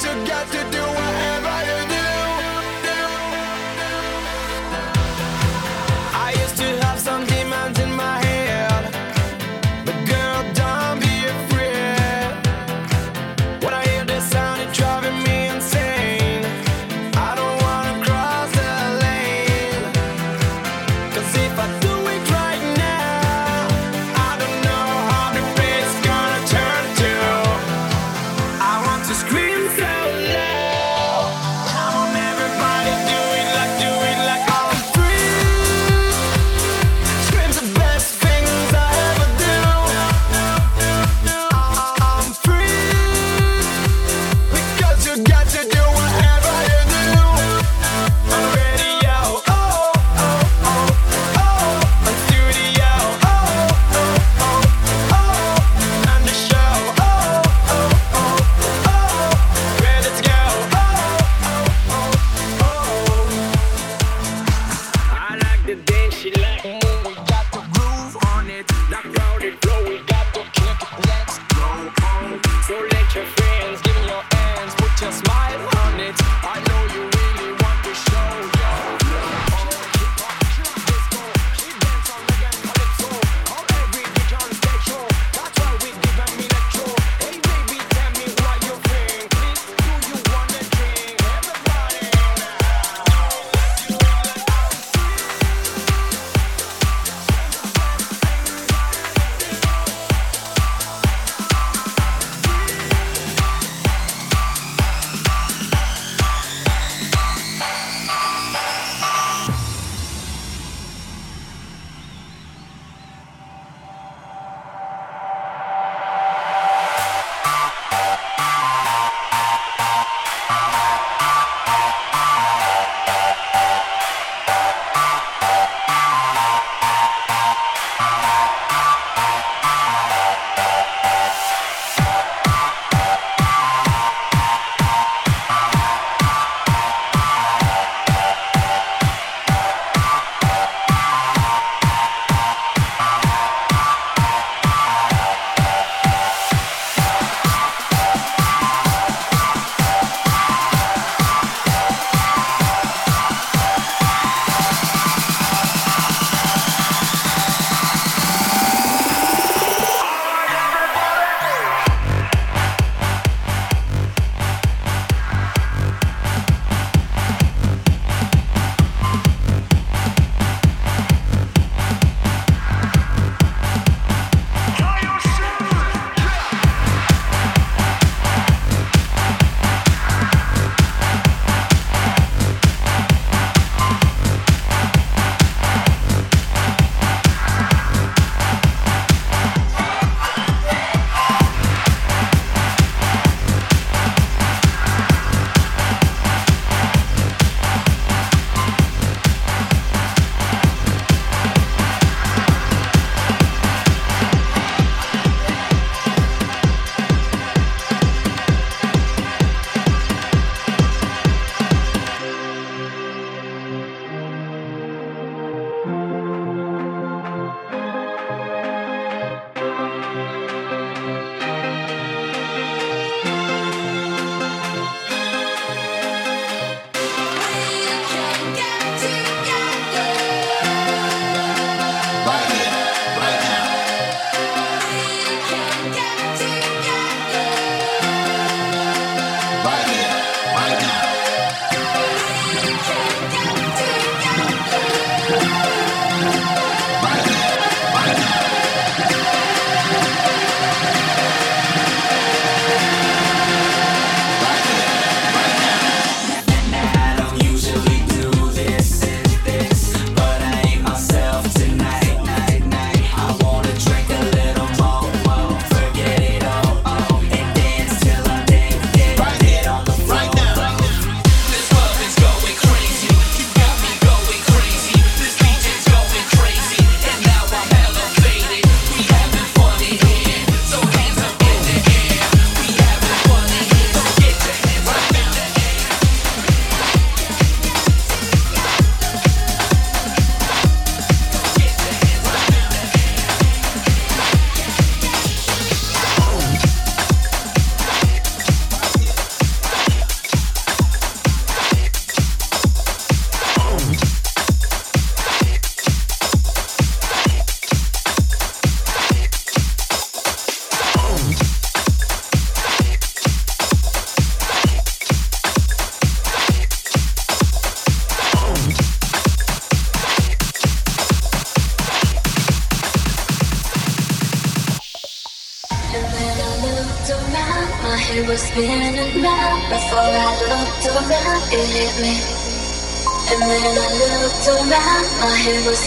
Oh,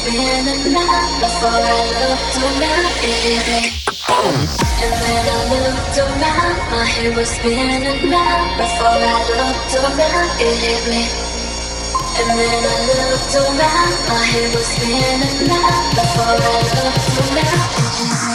head was spinning round before I looked around, it hit me. And then I looked around, my head was spinning round before I looked around, it hit me. And then I looked around, my head was spinning round before I looked around,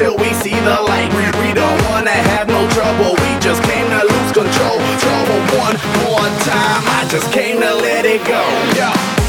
Until we see the light. We, we don't wanna have no trouble, we just came to lose control. Trouble one more time, I just came to let it go. Yeah.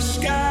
sky.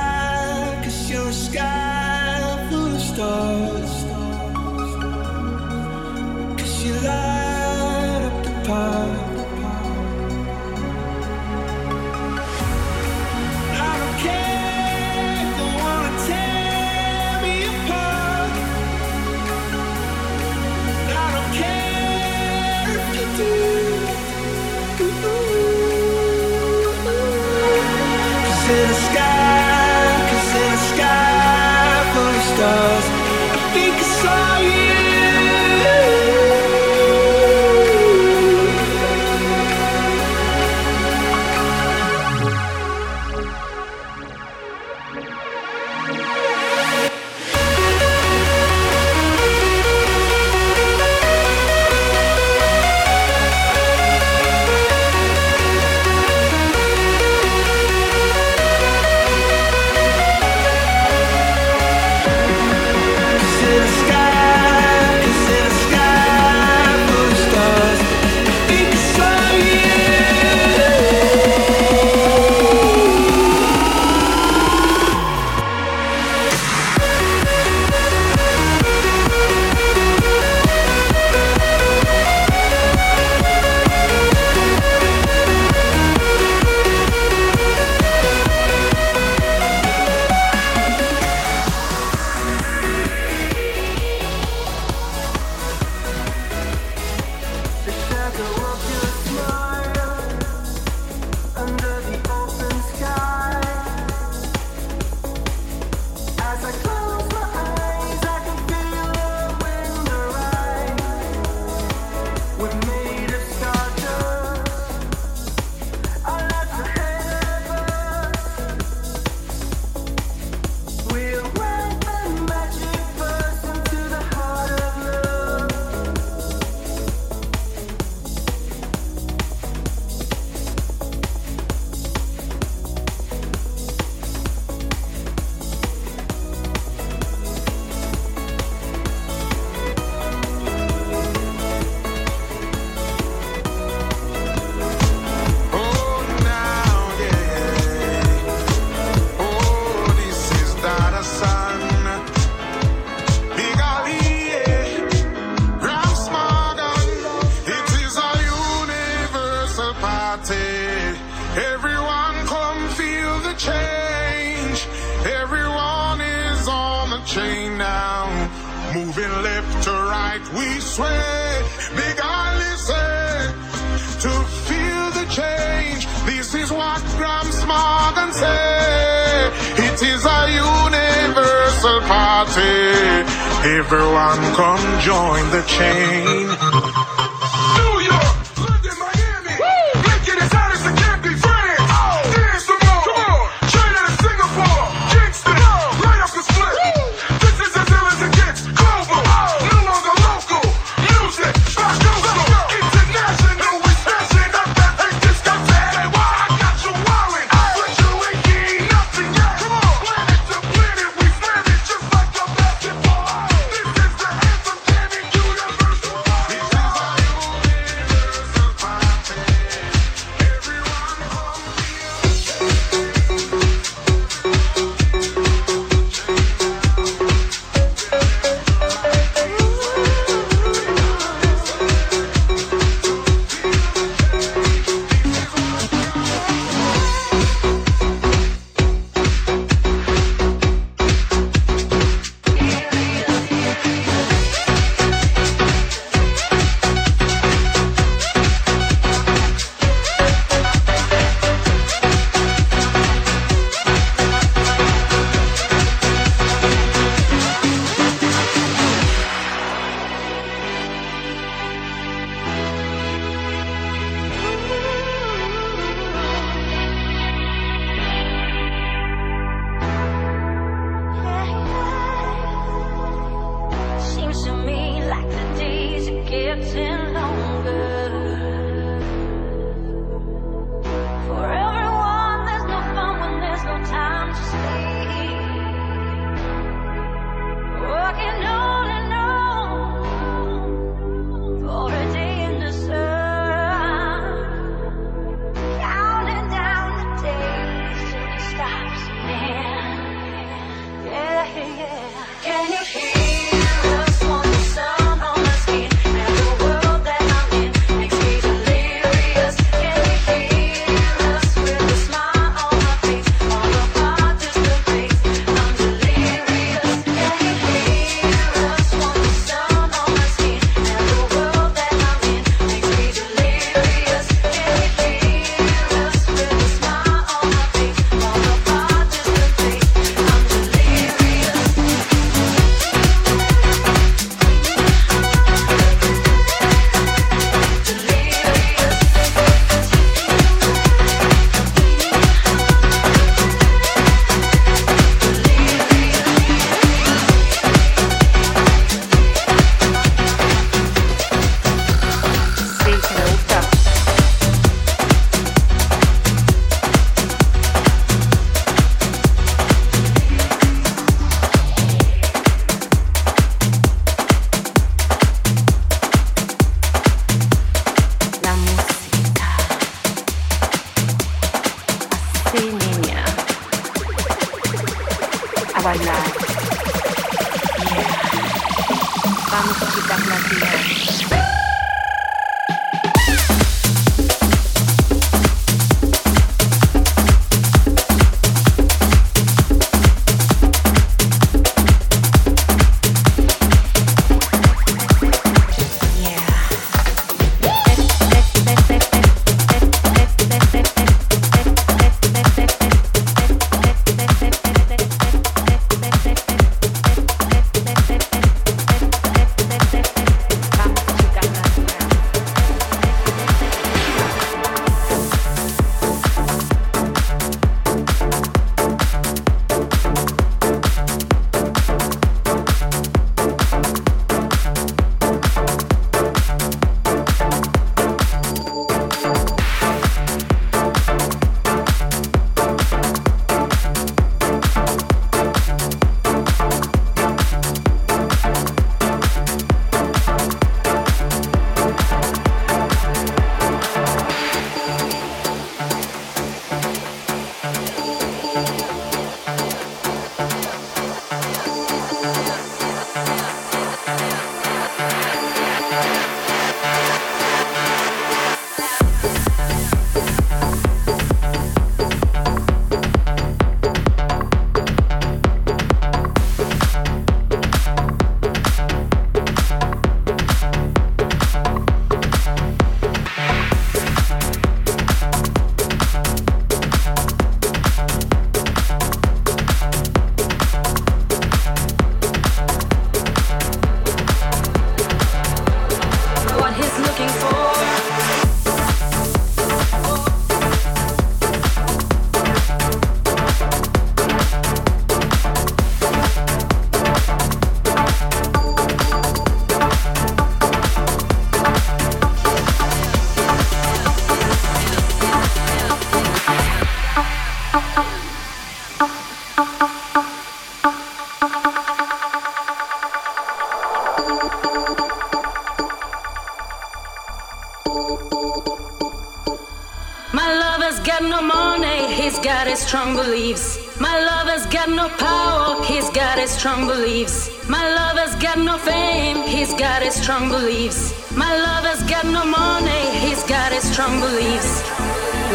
His strong beliefs. My lover's got no fame, he's got his strong beliefs. My lover's got no money, he's got his strong beliefs.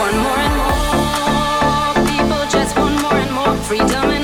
One more and more, people just want more and more freedom and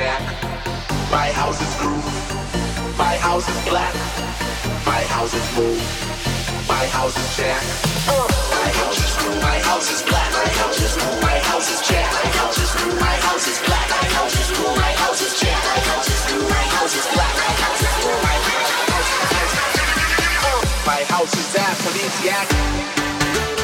jack. My house is groove. My house is black. My house is move. My house is jack. My house is groove. My house is black. My house is move. My house is jack. My house is groove. My house is black. My house is groove. My house is jack. My house is groove. My house is black. My house is groove. My house is My house is aphrodisiac.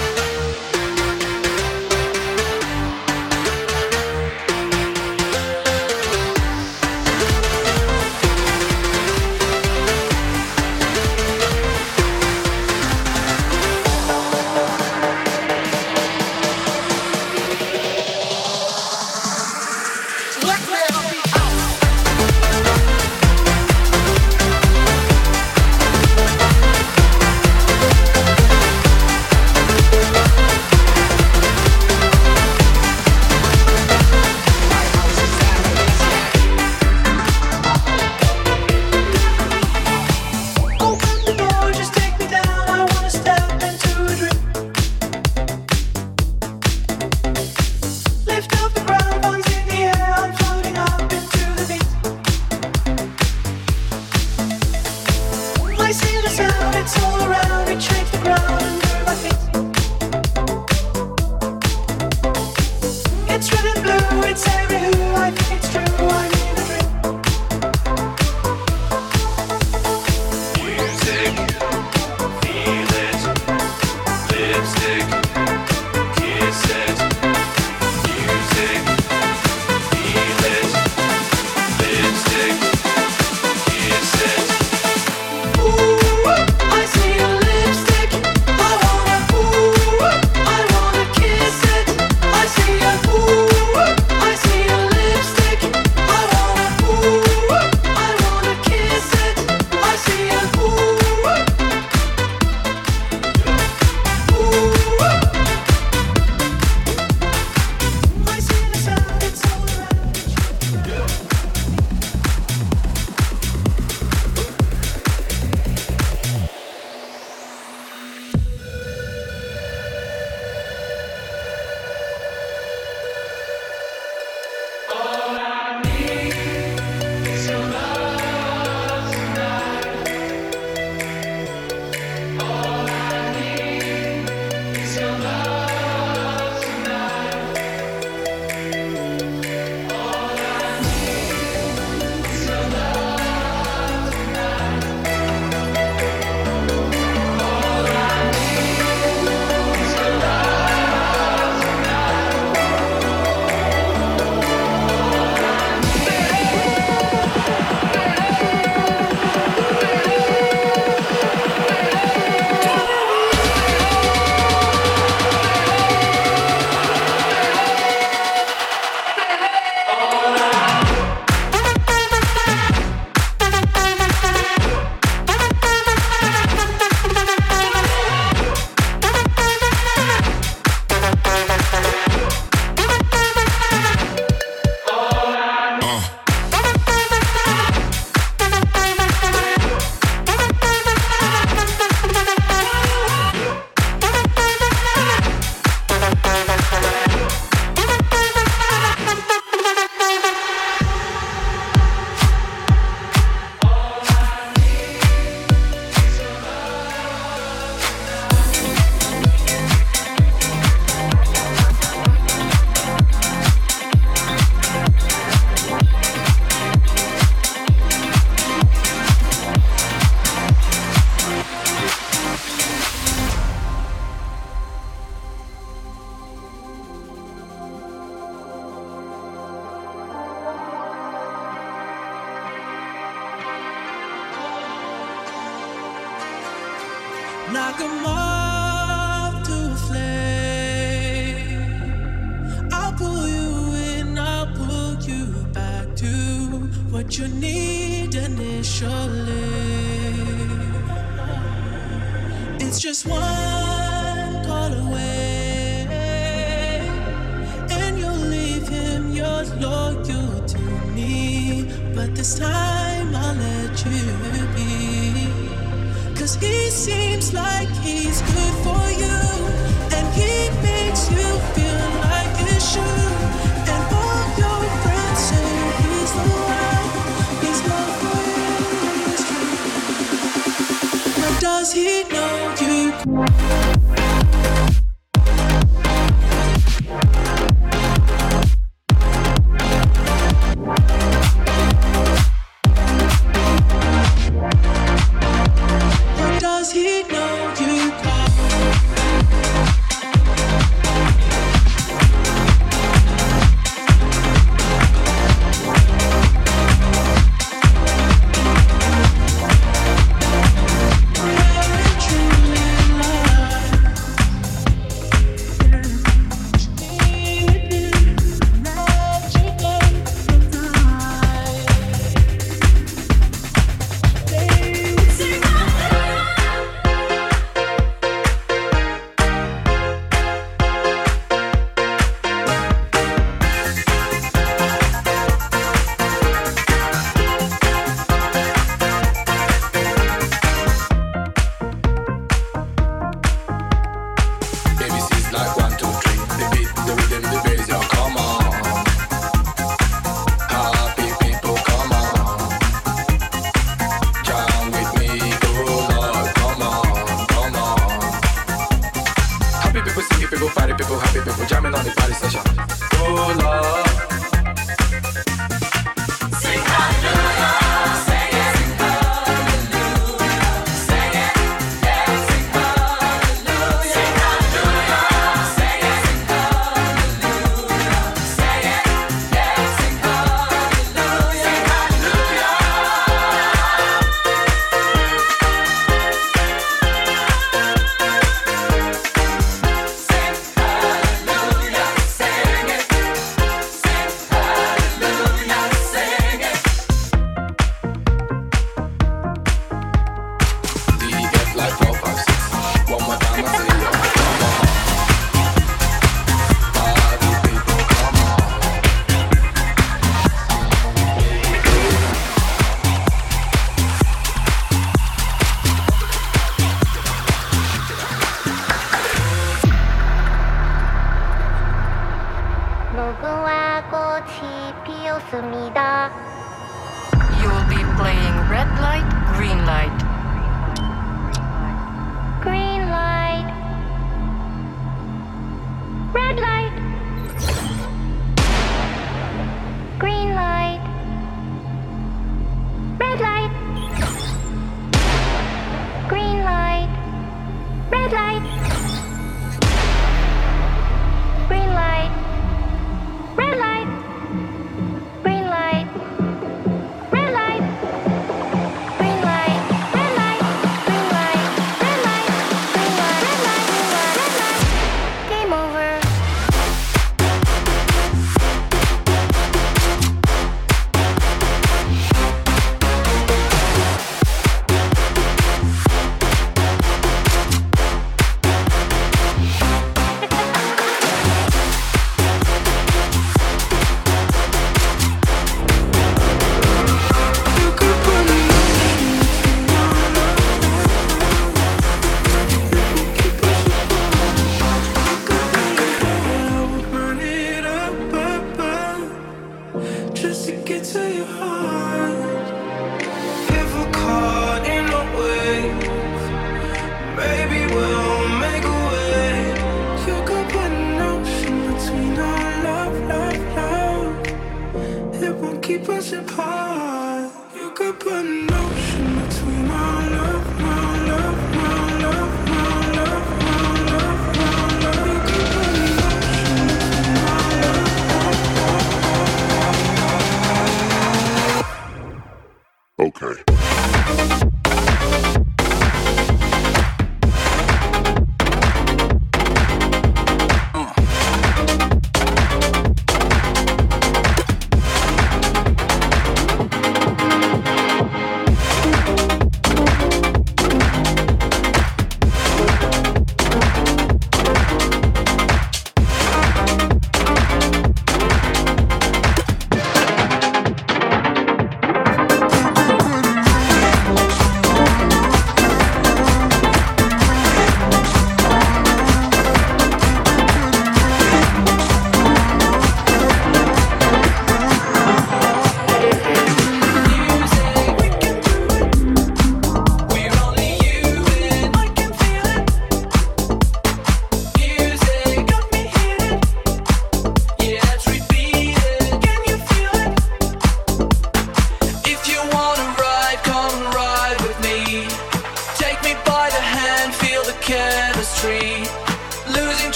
Green